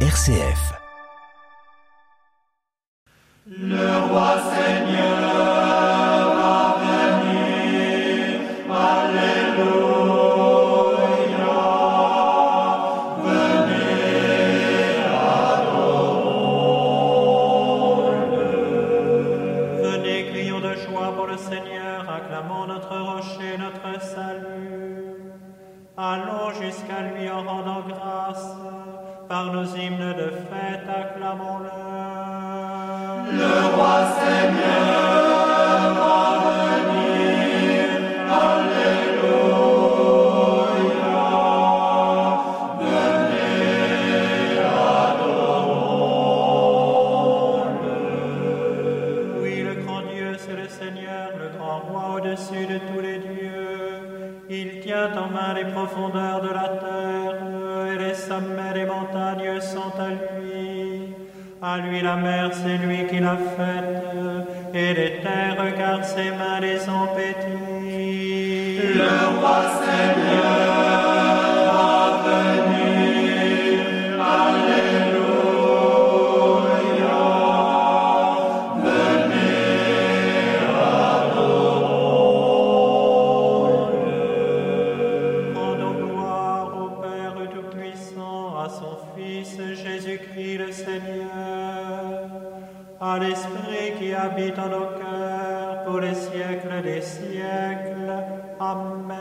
RCF. Le roi Seigneur va venir. Alléluia. Venez, Venez, crions de joie pour le Seigneur, acclamons notre rocher, notre salut. Allons jusqu'à lui en rendant grâce, par nos hymnes de fête, acclamons-le. Le roi Seigneur c'est lui qui l'a faite, et les terres, car ses mains les ont. Le roi Seigneur va venir. Alléluia. Venez, Rendons gloire au Père Tout-Puissant, à son Fils Jésus-Christ le Seigneur, à l'Esprit qui habite en nos cœurs pour les siècles des siècles. Amen.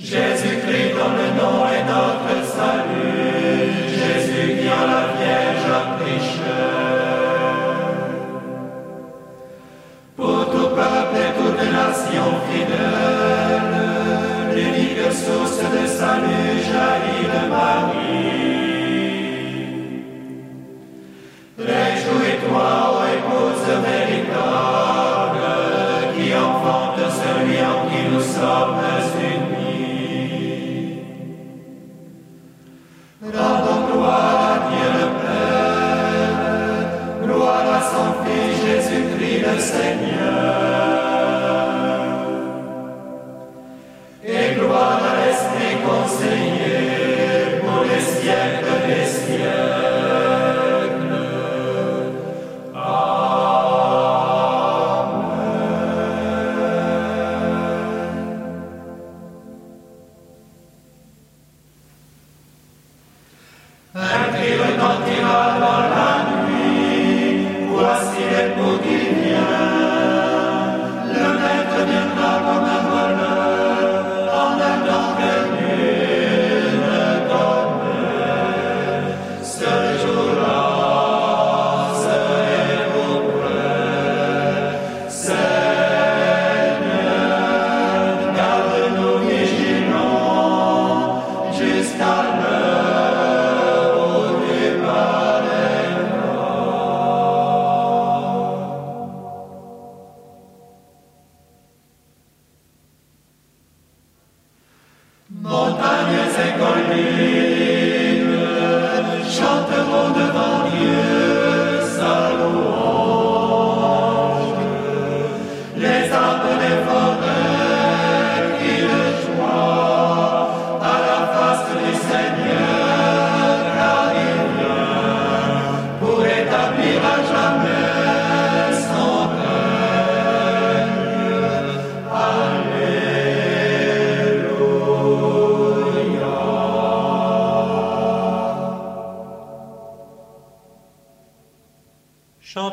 Jésus-Christ dont le nom est notre salut, Jésus qui en la Vierge a pris. Pour tout peuple et toute nation fidèle, l'unique source de salut jaillit de Marie. Réjouis-toi, ô épouse Elohim.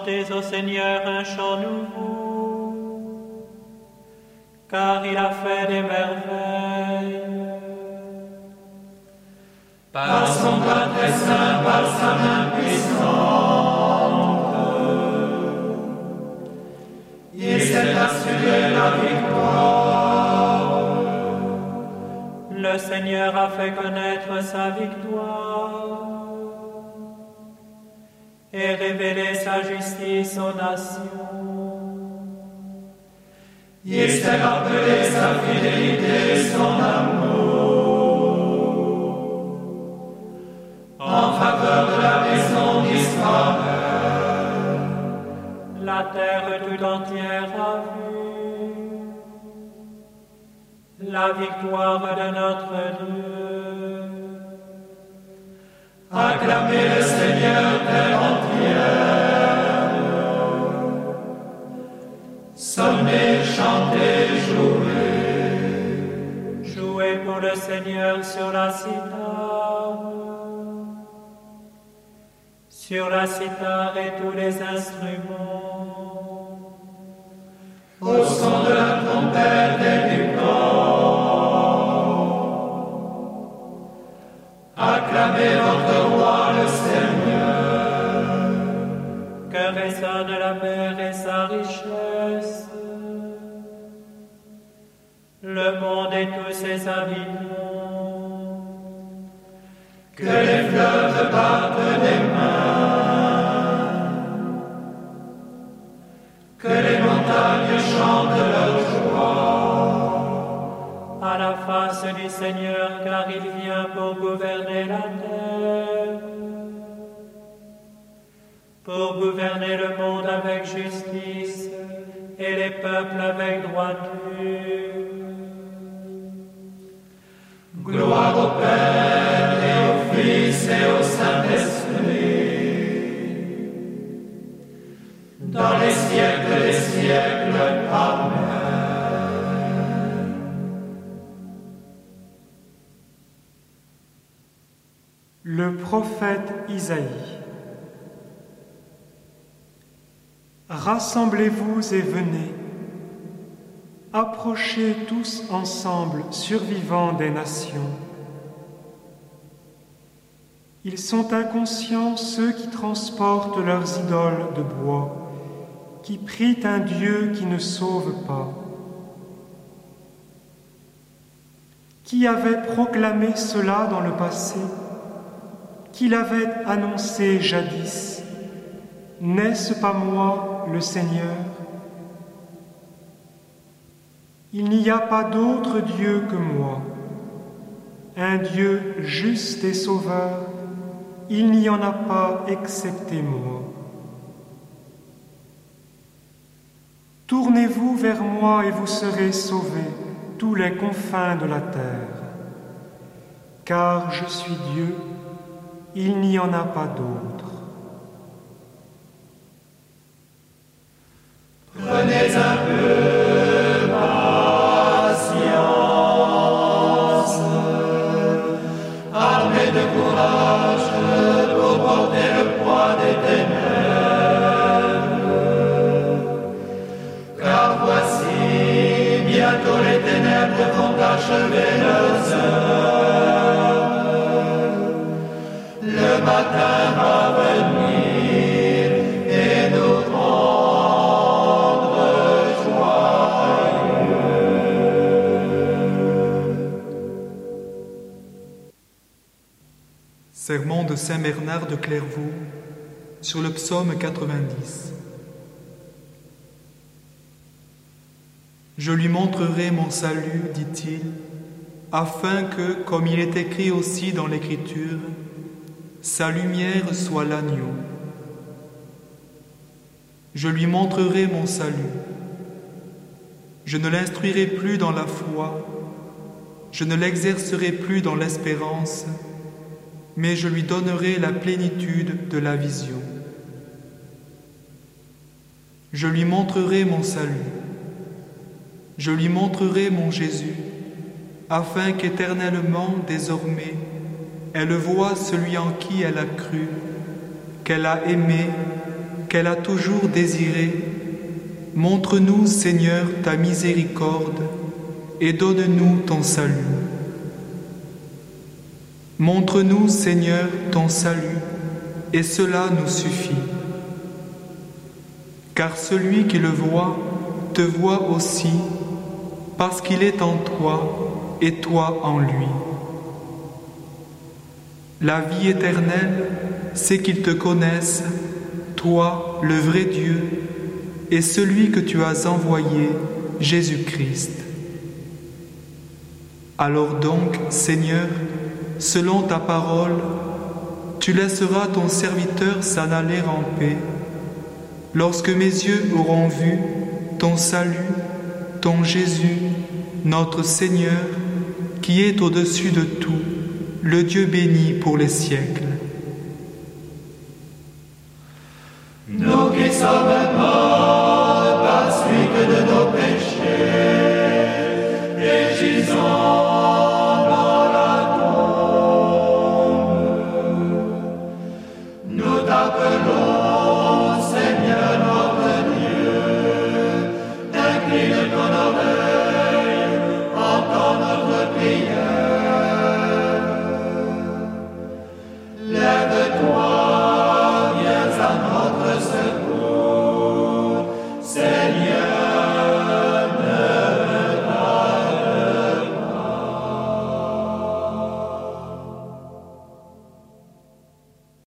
Seigneur un chant nouveau, car il a fait des merveilles. Par son bras très saint, par sa main puissante, il s'est assuré la victoire. Le Seigneur a fait connaître sa victoire et révélé sa justice aux nations. Il s'est rappelé sa fidélité et son amour en faveur de la maison d'Israël. La terre tout entière a vu la victoire de Sonnez, chantez, jouez. Jouez pour le Seigneur sur la cithare, sur la cithare et tous les instruments. Au son de la trompette et du corps. Acclamez votre roi le Seigneur. Que résonne la mer et sa richesse, le monde et tous ses habitants. Que les fleuves battent des mains. Que les montagnes chantent leur joie. à la face du Seigneur, car il vient pour gouverner la terre, pour gouverner le monde avec justice et les peuples avec droiture. Gloire au Père et au Fils et au Saint-Esprit. Dans les siècles des siècles. Amen. Le prophète Isaïe. Rassemblez-vous et venez. Approchez tous ensemble, survivants des nations. Ils sont inconscients ceux qui transportent leurs idoles de bois, qui prient un Dieu qui ne sauve pas. Qui avait proclamé cela dans le passé Qui l'avait annoncé jadis N'est-ce pas moi, le Seigneur Il n'y a pas d'autre Dieu que moi, un Dieu juste et sauveur, il n'y en a pas excepté moi. Tournez-vous vers moi et vous serez sauvés, tous les confins de la terre. Car je suis Dieu, il n'y en a pas d'autre. Sermon de Saint Bernard de Clairvaux sur le psaume 90. Je lui montrerai mon salut, dit-il, afin que, comme il est écrit aussi dans l'Écriture, sa lumière soit l'agneau. Je lui montrerai mon salut. Je ne l'instruirai plus dans la foi, je ne l'exercerai plus dans l'espérance, mais je lui donnerai la plénitude de la vision. Je lui montrerai mon salut. Je lui montrerai mon Jésus, afin qu'éternellement, désormais, elle voie celui en qui elle a cru, qu'elle a aimé, qu'elle qu'elle a toujours désiré, montre-nous, Seigneur, ta miséricorde et donne-nous ton salut. Montre-nous, Seigneur, ton salut, et cela nous suffit. Car celui qui le voit te voit aussi, parce qu'il est en toi et toi en lui. La vie éternelle, c'est qu'ils te connaissent, toi, le vrai Dieu, et celui que tu as envoyé, Jésus-Christ. Alors donc, Seigneur, selon ta parole, tu laisseras ton serviteur s'en aller en paix. Lorsque mes yeux auront vu ton salut, ton Jésus, notre Seigneur, qui est au-dessus de tout, le Dieu béni pour les siècles.